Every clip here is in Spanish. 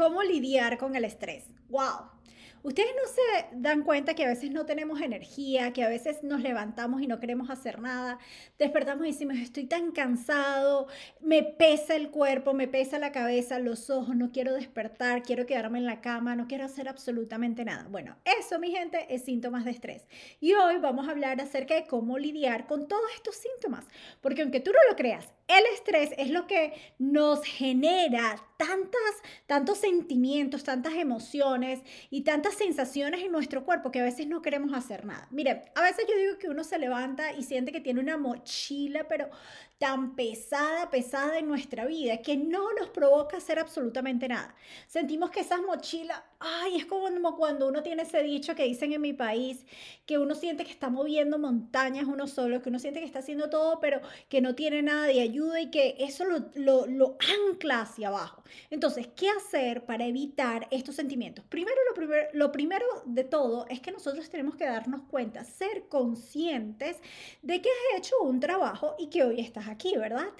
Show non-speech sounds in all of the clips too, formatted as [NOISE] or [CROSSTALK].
cómo lidiar con el estrés. ¡Wow! Ustedes no se dan cuenta que a veces no tenemos energía, que a veces nos levantamos y no queremos hacer nada, despertamos y decimos, estoy tan cansado, me pesa el cuerpo, me pesa la cabeza, los ojos, no quiero despertar, quiero quedarme en la cama, no quiero hacer absolutamente nada. Bueno, eso, mi gente, es síntomas de estrés. Y hoy vamos a hablar acerca de cómo lidiar con todos estos síntomas, porque aunque tú no lo creas, el estrés es lo que nos genera tantas, tantos sentimientos, tantas emociones y tantas sensaciones en nuestro cuerpo que a veces no queremos hacer nada. Mire, a veces yo digo que uno se levanta y siente que tiene una mochila, pero tan pesada, pesada en nuestra vida, que no nos provoca hacer absolutamente nada. Sentimos que esas mochilas, ay, es como cuando uno tiene ese dicho que dicen en mi país, que uno siente que está moviendo montañas uno solo, que uno siente que está haciendo todo, pero que no tiene nada de ayuda y que eso lo, ancla hacia abajo. Entonces, ¿qué hacer para evitar estos sentimientos? Primero lo, primero, lo primero de todo es que nosotros tenemos que darnos cuenta, ser conscientes de que has hecho un trabajo y que hoy estás aquí, ¿verdad?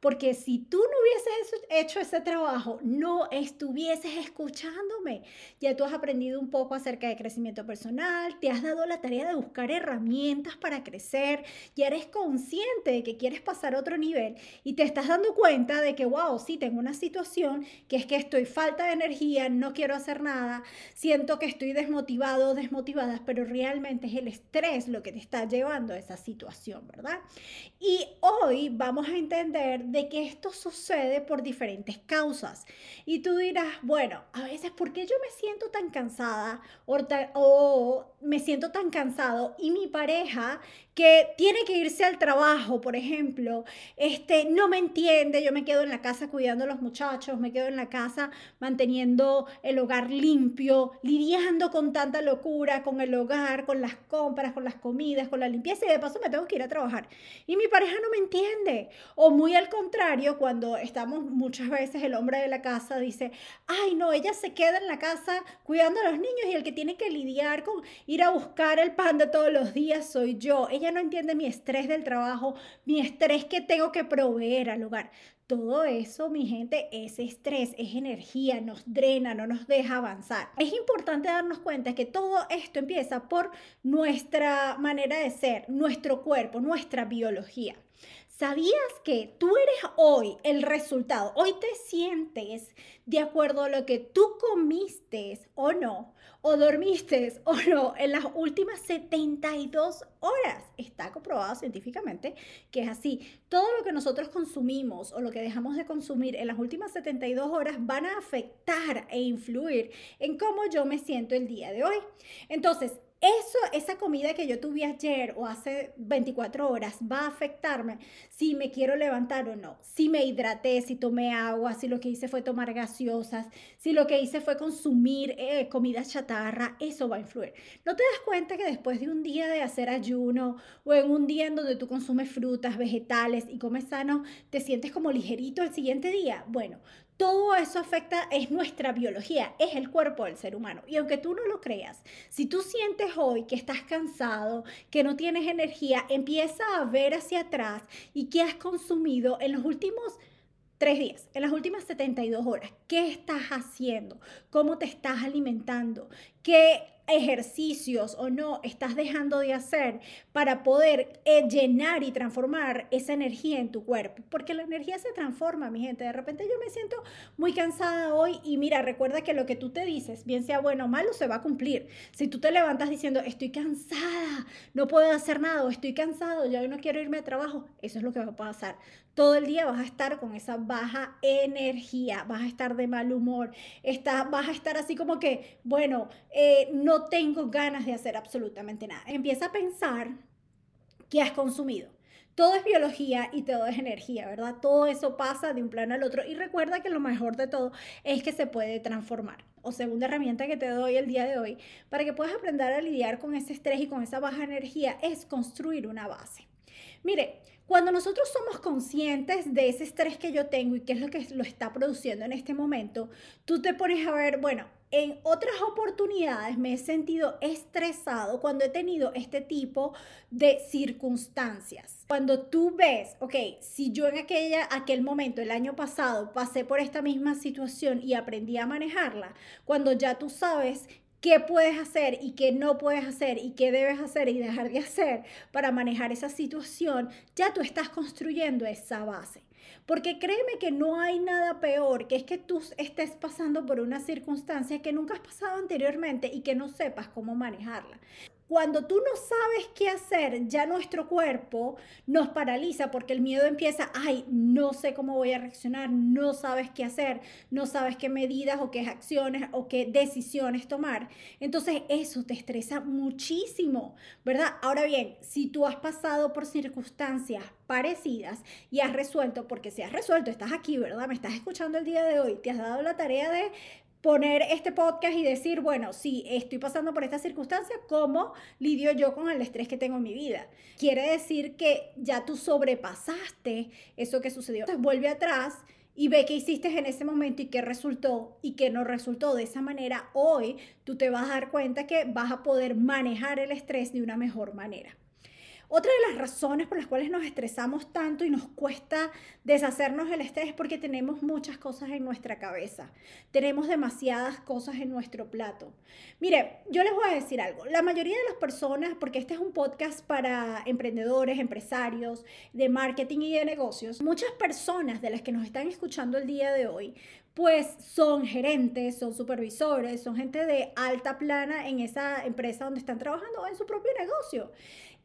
Porque si tú no hubieses hecho ese trabajo, no estuvieses escuchándome. Ya tú has aprendido un poco acerca de crecimiento personal, te has dado la tarea de buscar herramientas para crecer, ya eres consciente de que quieres pasar a otro nivel y te estás dando cuenta de que, wow, sí, tengo una situación que es que estoy falta de energía, no quiero hacer nada, siento que estoy desmotivado, desmotivada, pero realmente es el estrés lo que te está llevando a esa situación, ¿verdad? Y hoy vamos a entender de que esto sucede por diferentes causas. Y tú dirás, bueno, a veces, ¿por qué yo me siento tan cansada o, o me siento tan cansado y mi pareja que tiene que irse al trabajo, por ejemplo, este, no me entiende, yo me quedo en la casa cuidando a los muchachos, me quedo en la casa manteniendo el hogar limpio, lidiando con tanta locura, con el hogar, con las compras, con las comidas, con la limpieza y de paso me tengo que ir a trabajar. Y mi pareja no me entiende. O muy al contrario, cuando estamos muchas veces, el hombre de la casa dice, ay no, ella se queda en la casa cuidando a los niños y el que tiene que lidiar con ir a buscar el pan de todos los días soy yo. Ella no entiende mi estrés del trabajo, mi estrés que tengo que proveer al hogar. Todo eso, mi gente, es estrés, es energía, nos drena, no nos deja avanzar. Es importante darnos cuenta que todo esto empieza por nuestra manera de ser, nuestro cuerpo, nuestra biología. ¿Sabías que tú eres hoy el resultado? Hoy te sientes de acuerdo a lo que tú comiste o no, o dormiste [LAUGHS] o no en las últimas 72 horas. Está comprobado científicamente que es así. Todo lo que nosotros consumimos o lo que dejamos de consumir en las últimas 72 horas van a afectar e influir en cómo yo me siento el día de hoy. Entonces, eso, esa comida que yo tuve ayer o hace 24 horas va a afectarme si me quiero levantar o no, si me hidraté, si tomé agua, si lo que hice fue tomar gaseosas, si lo que hice fue consumir eh, comida chatarra, eso va a influir. ¿No te das cuenta que después de un día de hacer ayuno o en un día en donde tú consumes frutas, vegetales y comes sano, te sientes como ligerito el siguiente día? Bueno, todo eso afecta, es nuestra biología, es el cuerpo del ser humano. Y aunque tú no lo creas, si tú sientes hoy que estás cansado, que no tienes energía, empieza a ver hacia atrás y qué has consumido en los últimos tres días, en las últimas 72 horas. ¿Qué estás haciendo? ¿Cómo te estás alimentando? ¿Qué ejercicios o no estás dejando de hacer para poder eh, llenar y transformar esa energía en tu cuerpo. Porque la energía se transforma, mi gente. De repente yo me siento muy cansada hoy y mira, recuerda que lo que tú te dices, bien sea bueno o malo, se va a cumplir. Si tú te levantas diciendo, estoy cansada, no puedo hacer nada, estoy cansado, ya no quiero irme a trabajo, eso es lo que va a pasar. Todo el día vas a estar con esa baja energía, vas a estar de mal humor, vas a estar así como que, bueno, eh, no tengo ganas de hacer absolutamente nada. Empieza a pensar qué has consumido. Todo es biología y todo es energía, ¿verdad? Todo eso pasa de un plano al otro. Y recuerda que lo mejor de todo es que se puede transformar. O segunda herramienta que te doy el día de hoy para que puedas aprender a lidiar con ese estrés y con esa baja energía es construir una base. Mire, Cuando nosotros somos conscientes de ese estrés que yo tengo y qué es lo que lo está produciendo en este momento, tú te pones a ver, bueno, en otras oportunidades me he sentido estresado cuando he tenido este tipo de circunstancias. Cuando tú ves, ok, si yo en aquella, aquel momento, el año pasado, pasé por esta misma situación y aprendí a manejarla, cuando ya tú sabes qué puedes hacer y qué no puedes hacer y qué debes hacer y dejar de hacer para manejar esa situación, ya tú estás construyendo esa base. Porque créeme que no hay nada peor que es que tú estés pasando por una circunstancia que nunca has pasado anteriormente y que no sepas cómo manejarla. Cuando tú no sabes qué hacer, ya nuestro cuerpo nos paraliza porque el miedo empieza, ay, no sé cómo voy a reaccionar, no sabes qué hacer, no sabes qué medidas o qué acciones o qué decisiones tomar. Entonces eso te estresa muchísimo, ¿verdad? Ahora bien, si tú has pasado por circunstancias parecidas y has resuelto, porque si has resuelto, estás aquí, ¿verdad? Me estás escuchando el día de hoy, te has dado la tarea de poner este podcast y decir, bueno, sí, estoy pasando por esta circunstancia, ¿cómo lidio yo con el estrés que tengo en mi vida? Quiere decir que ya tú sobrepasaste eso que sucedió. Entonces vuelve atrás y ve qué hiciste en ese momento y qué resultó y qué no resultó. De esa manera, hoy tú te vas a dar cuenta que vas a poder manejar el estrés de una mejor manera. Otra de las razones por las cuales nos estresamos tanto y nos cuesta deshacernos del estrés es porque tenemos muchas cosas en nuestra cabeza. Tenemos demasiadas cosas en nuestro plato. Mire, yo les voy a decir algo. La mayoría de las personas, porque este es un podcast para emprendedores, empresarios, de marketing y de negocios, muchas personas de las que nos están escuchando el día de hoy pues son gerentes, son supervisores, son gente de alta plana en esa empresa donde están trabajando o en su propio negocio.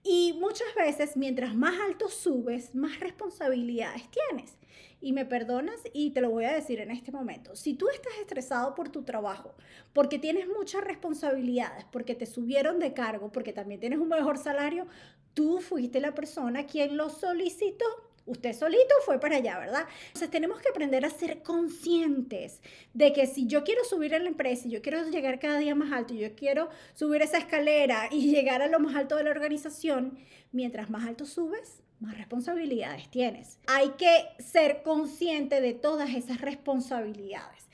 Y muchas veces, mientras más alto subes, más responsabilidades tienes. Y me perdonas y te lo voy a decir en este momento. Si tú estás estresado por tu trabajo, porque tienes muchas responsabilidades, porque te subieron de cargo, porque también tienes un mejor salario, tú fuiste la persona quien lo solicitó. Usted solito fue para allá, ¿verdad? Entonces tenemos que aprender a ser conscientes de que si yo quiero subir en la empresa, y yo quiero llegar cada día más alto, y yo quiero subir esa escalera y llegar a lo más alto de la organización, mientras más alto subes, más responsabilidades tienes. Hay que ser consciente de todas esas responsabilidades.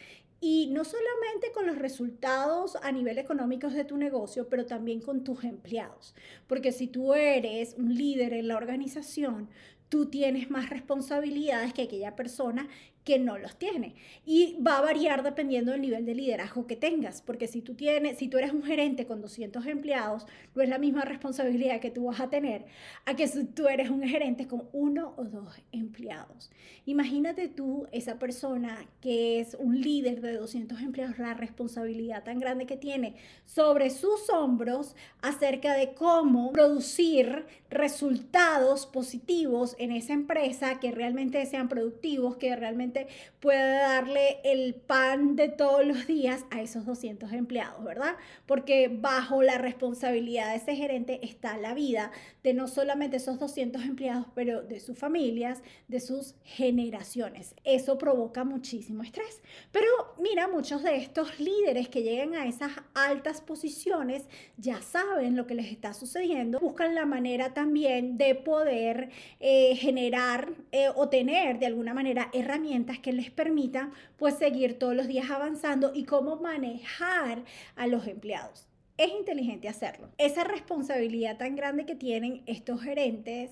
Y no solamente con los resultados a nivel económico de tu negocio, pero también con tus empleados. Porque si tú eres un líder en la organización, tú tienes más responsabilidades que aquella persona que no los tiene. Y va a variar dependiendo del nivel de liderazgo que tengas, porque si tú tienes, si tú eres un gerente con 200 empleados, no es la misma responsabilidad que tú vas a tener a que si tú eres un gerente con uno o dos empleados. Imagínate tú esa persona que es un líder de 200 empleados, la responsabilidad tan grande que tiene sobre sus hombros acerca de cómo producir resultados positivos en esa empresa que realmente sean productivos, que realmente puede darle el pan de todos los días a esos 200 empleados, ¿verdad? Porque bajo la responsabilidad de ese gerente está la vida de no solamente esos 200 empleados, pero de sus familias, de sus generaciones. Eso provoca muchísimo estrés. Pero mira, muchos de estos líderes que llegan a esas altas posiciones ya saben lo que les está sucediendo, buscan la manera también de poder eh, generar eh, o tener de alguna manera que les permitan pues seguir todos los días avanzando y cómo manejar a los empleados. Es inteligente hacerlo. Esa responsabilidad tan grande que tienen estos gerentes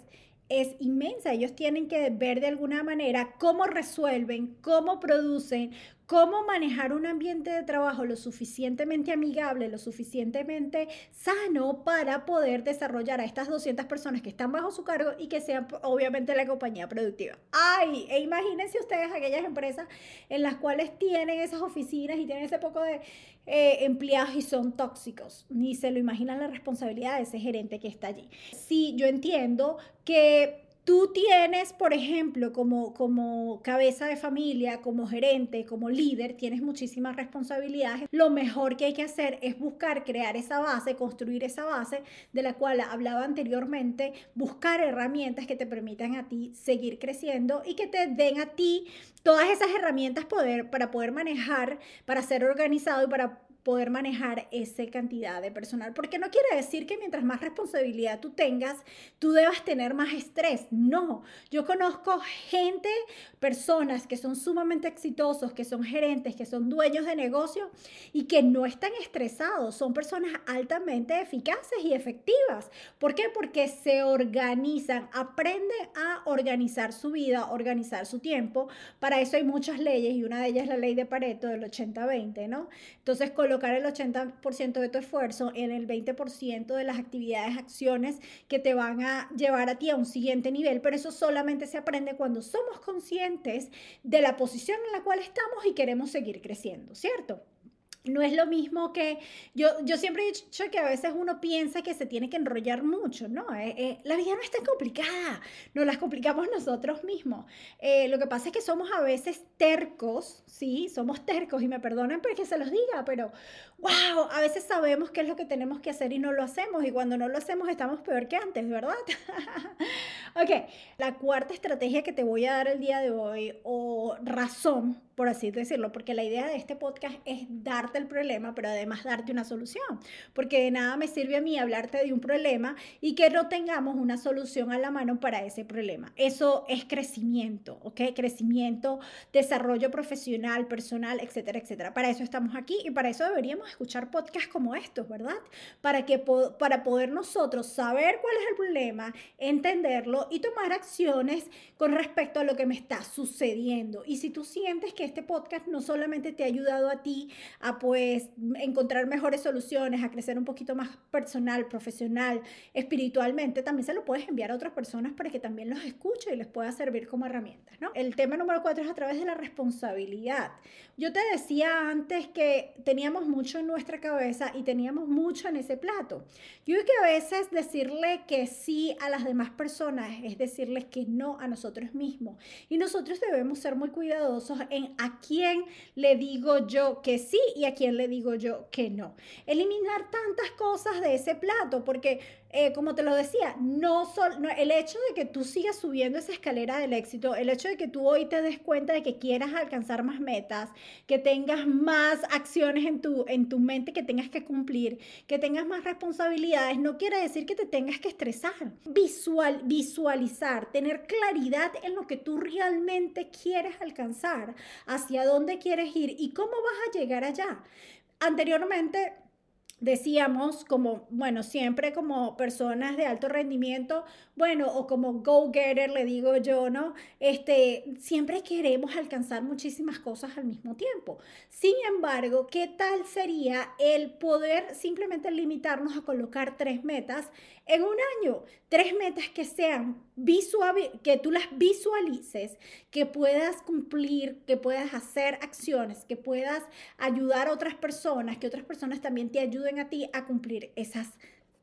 es inmensa. Ellos tienen que ver de alguna manera cómo resuelven, cómo producen, cómo manejar un ambiente de trabajo lo suficientemente amigable, lo suficientemente sano para poder desarrollar a estas 200 personas que están bajo su cargo y que sean obviamente la compañía productiva. Ay, e imagínense ustedes aquellas empresas en las cuales tienen esas oficinas y tienen ese poco de eh, empleados y son tóxicos. Ni se lo imaginan la responsabilidad de ese gerente que está allí. Sí, yo entiendo que tú tienes, por ejemplo, como, como cabeza de familia, como gerente, como líder, tienes muchísimas responsabilidades, lo mejor que hay que hacer es buscar crear esa base, construir esa base de la cual hablaba anteriormente, buscar herramientas que te permitan a ti seguir creciendo y que te den a ti todas esas herramientas para poder manejar, para ser organizado y para poder manejar esa cantidad de personal. Porque no quiere decir que mientras más responsabilidad tú tengas, tú debas tener más estrés. No, yo conozco gente, personas que son sumamente exitosos, que son gerentes, que son dueños de negocio y que no están estresados. Son personas altamente eficaces y efectivas. ¿Por qué? Porque se organizan, aprenden a organizar su vida, organizar su tiempo. Para eso hay muchas leyes y una de ellas es la ley de Pareto del 80-20, ¿no? Entonces, colocar el 80% de tu esfuerzo en el 20% de las actividades, acciones que te van a llevar a ti a un siguiente nivel, pero eso solamente se aprende cuando somos conscientes de la posición en la cual estamos y queremos seguir creciendo, ¿cierto? No es lo mismo que yo, yo siempre he dicho que a veces uno piensa que se tiene que enrollar mucho, ¿no? Eh, eh, la vida no es tan complicada, nos las complicamos nosotros mismos. Eh, lo que pasa es que somos a veces tercos, sí, somos tercos y me perdonen porque se los diga, pero wow, a veces sabemos qué es lo que tenemos que hacer y no lo hacemos y cuando no lo hacemos estamos peor que antes, ¿verdad? [LAUGHS] ok, la cuarta estrategia que te voy a dar el día de hoy o razón por así decirlo, porque la idea de este podcast es darte el problema, pero además darte una solución, porque de nada me sirve a mí hablarte de un problema y que no tengamos una solución a la mano para ese problema. Eso es crecimiento, ¿ok? Crecimiento, desarrollo profesional, personal, etcétera, etcétera. Para eso estamos aquí y para eso deberíamos escuchar podcasts como estos, ¿verdad? Para, que, para poder nosotros saber cuál es el problema, entenderlo y tomar acciones con respecto a lo que me está sucediendo. Y si tú sientes que este podcast no solamente te ha ayudado a ti a pues encontrar mejores soluciones, a crecer un poquito más personal, profesional, espiritualmente, también se lo puedes enviar a otras personas para que también los escuche y les pueda servir como herramientas, ¿no? El tema número cuatro es a través de la responsabilidad. Yo te decía antes que teníamos mucho en nuestra cabeza y teníamos mucho en ese plato. Yo creo que a veces decirle que sí a las demás personas es decirles que no a nosotros mismos. Y nosotros debemos ser muy cuidadosos en a quién le digo yo que sí y a quién le digo yo que no. Eliminar tantas cosas de ese plato, porque eh, como te lo decía, no, solo el hecho de que tú sigas subiendo esa escalera del éxito, el hecho de que tú hoy te des cuenta de que quieras alcanzar más metas, que tengas más acciones en tu, en tu mente que tengas que cumplir, que tengas más responsabilidades, no quiere decir que te tengas que estresar. Visual, visualizar, tener claridad en lo que tú realmente quieres alcanzar, hacia dónde quieres ir y cómo vas a llegar allá. Anteriormente decíamos como, bueno, siempre como personas de alto rendimiento, bueno, o como go-getter, le digo yo, ¿no? Este, siempre queremos alcanzar muchísimas cosas al mismo tiempo. Sin embargo, ¿qué tal sería el poder simplemente limitarnos a colocar tres metas en un año? Tres metas que sean que tú las visualices, que puedas cumplir, que puedas hacer acciones, que puedas ayudar a otras personas, que otras personas también te ayuden a ti a cumplir esas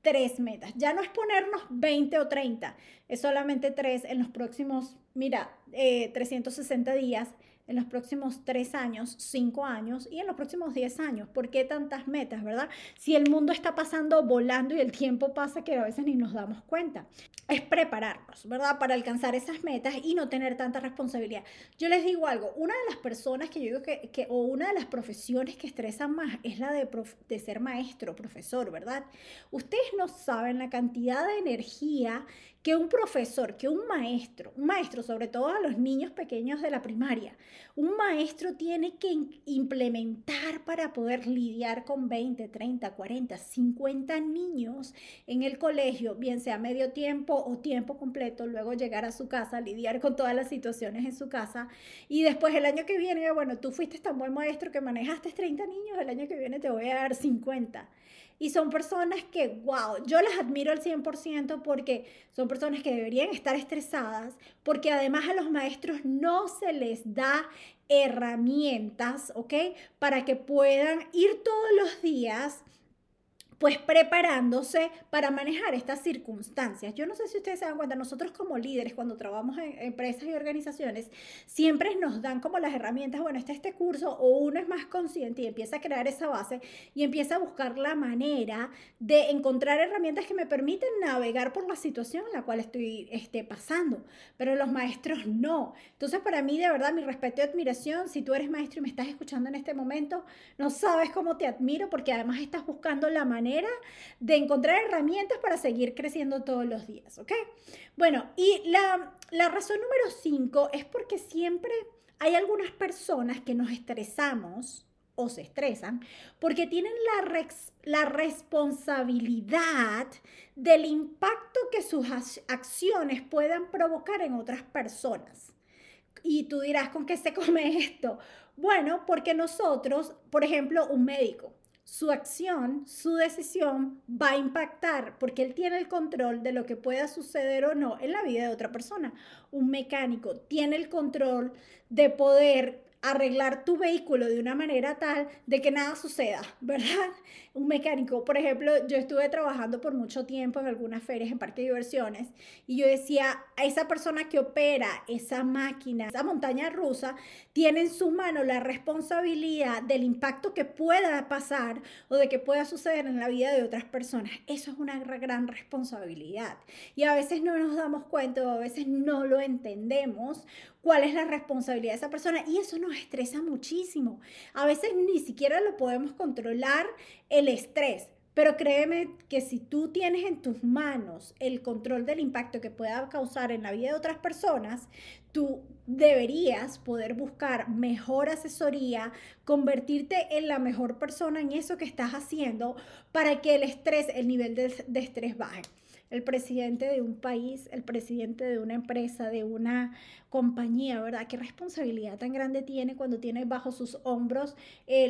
tres metas. Ya no es ponernos 20 o 30, es solamente tres en los próximos, mira, 360 eh, días en los próximos tres años, cinco años y en los próximos diez años. ¿Por qué tantas metas, verdad? Si el mundo está pasando volando y el tiempo pasa que a veces ni nos damos cuenta. Es prepararnos, ¿verdad? Para alcanzar esas metas y no tener tanta responsabilidad. Yo les digo algo, una de las personas que yo digo que, que o una de las profesiones que estresan más es la de, de ser maestro, profesor, ¿verdad? Ustedes no saben la cantidad de energía que un profesor, que un maestro, un maestro sobre todo a los niños pequeños de la primaria, un maestro tiene que implementar para poder lidiar con 20, 30, 40, 50 niños en el colegio, bien sea medio tiempo o tiempo completo, luego llegar a su casa, lidiar con todas las situaciones en su casa y después el año que viene, bueno, tú fuiste tan buen maestro que manejaste 30 niños, el año que viene te voy a dar 50. Y son personas que, wow, yo las admiro al 100% porque son personas que deberían estar estresadas, porque además a los maestros no se les da herramientas, ¿ok? Para que puedan ir todos los días pues preparándose para manejar estas circunstancias. Yo no sé si ustedes se dan cuenta, nosotros como líderes, cuando trabajamos en empresas y organizaciones, siempre nos dan como las herramientas, bueno, está este curso, o uno es más consciente y empieza a crear esa base y empieza a buscar la manera de encontrar herramientas que me permiten navegar por la situación en la cual estoy este, pasando, pero los maestros no. Entonces, para mí, de verdad, mi respeto y admiración, si tú eres maestro y me estás escuchando en este momento, no sabes cómo te admiro porque además estás buscando la manera de encontrar herramientas para seguir creciendo todos los días, ¿ok? Bueno, y la, la razón número cinco es porque siempre hay algunas personas que nos estresamos o se estresan porque tienen la, la responsabilidad del impacto que sus acciones puedan provocar en otras personas. Y tú dirás, ¿con qué se come esto? Bueno, porque nosotros, por ejemplo, un médico, su acción, su decisión va a impactar porque él tiene el control de lo que pueda suceder o no en la vida de otra persona. Un mecánico tiene el control de poder arreglar tu vehículo de una manera tal de que nada suceda, [LAUGHS] ¿verdad? Un mecánico, por ejemplo, yo estuve trabajando por mucho tiempo en algunas ferias en parque de diversiones y yo decía, a esa persona que opera esa máquina, esa montaña rusa, tiene en sus manos la responsabilidad del impacto que pueda pasar o de que pueda suceder en la vida de otras personas. Eso es una gran responsabilidad. Y a veces no nos damos cuenta o a veces no lo entendemos cuál es la responsabilidad de esa persona y eso estresa muchísimo. A veces ni siquiera lo podemos controlar el estrés. Pero créeme que si tú tienes en tus manos el control del impacto que pueda causar en la vida de otras personas, tú deberías poder buscar mejor asesoría, convertirte en la mejor persona en eso que estás haciendo para que el estrés, el nivel de, de estrés baje el presidente de un país, el presidente de una empresa, de una compañía, ¿verdad? ¿Qué responsabilidad tan grande tiene cuando tiene bajo sus hombros eh,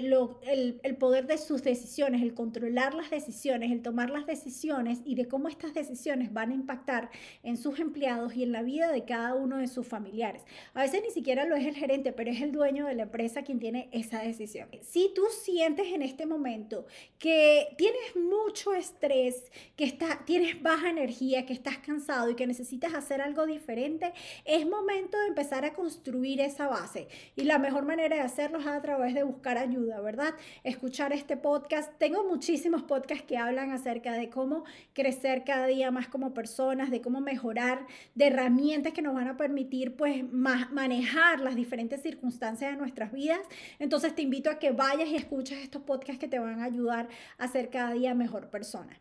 el, poder de sus decisiones, el controlar las decisiones, el tomar las decisiones y de cómo estas decisiones van a impactar en sus empleados y en la vida de cada uno de sus familiares? A veces ni siquiera lo es el gerente, pero es el dueño de la empresa quien tiene esa decisión. Si tú sientes en este momento que tienes mucho estrés, que está, tienes baja energía, que estás cansado y que necesitas hacer algo diferente, es momento de empezar a construir esa base. Y la mejor manera de hacerlo es a través de buscar ayuda, ¿verdad? Escuchar este podcast. Tengo muchísimos podcasts que hablan acerca de cómo crecer cada día más como personas, de cómo mejorar, de herramientas que nos van a permitir pues manejar las diferentes circunstancias de nuestras vidas. Entonces te invito a que vayas y escuches estos podcasts que te van a ayudar a ser cada día mejor persona.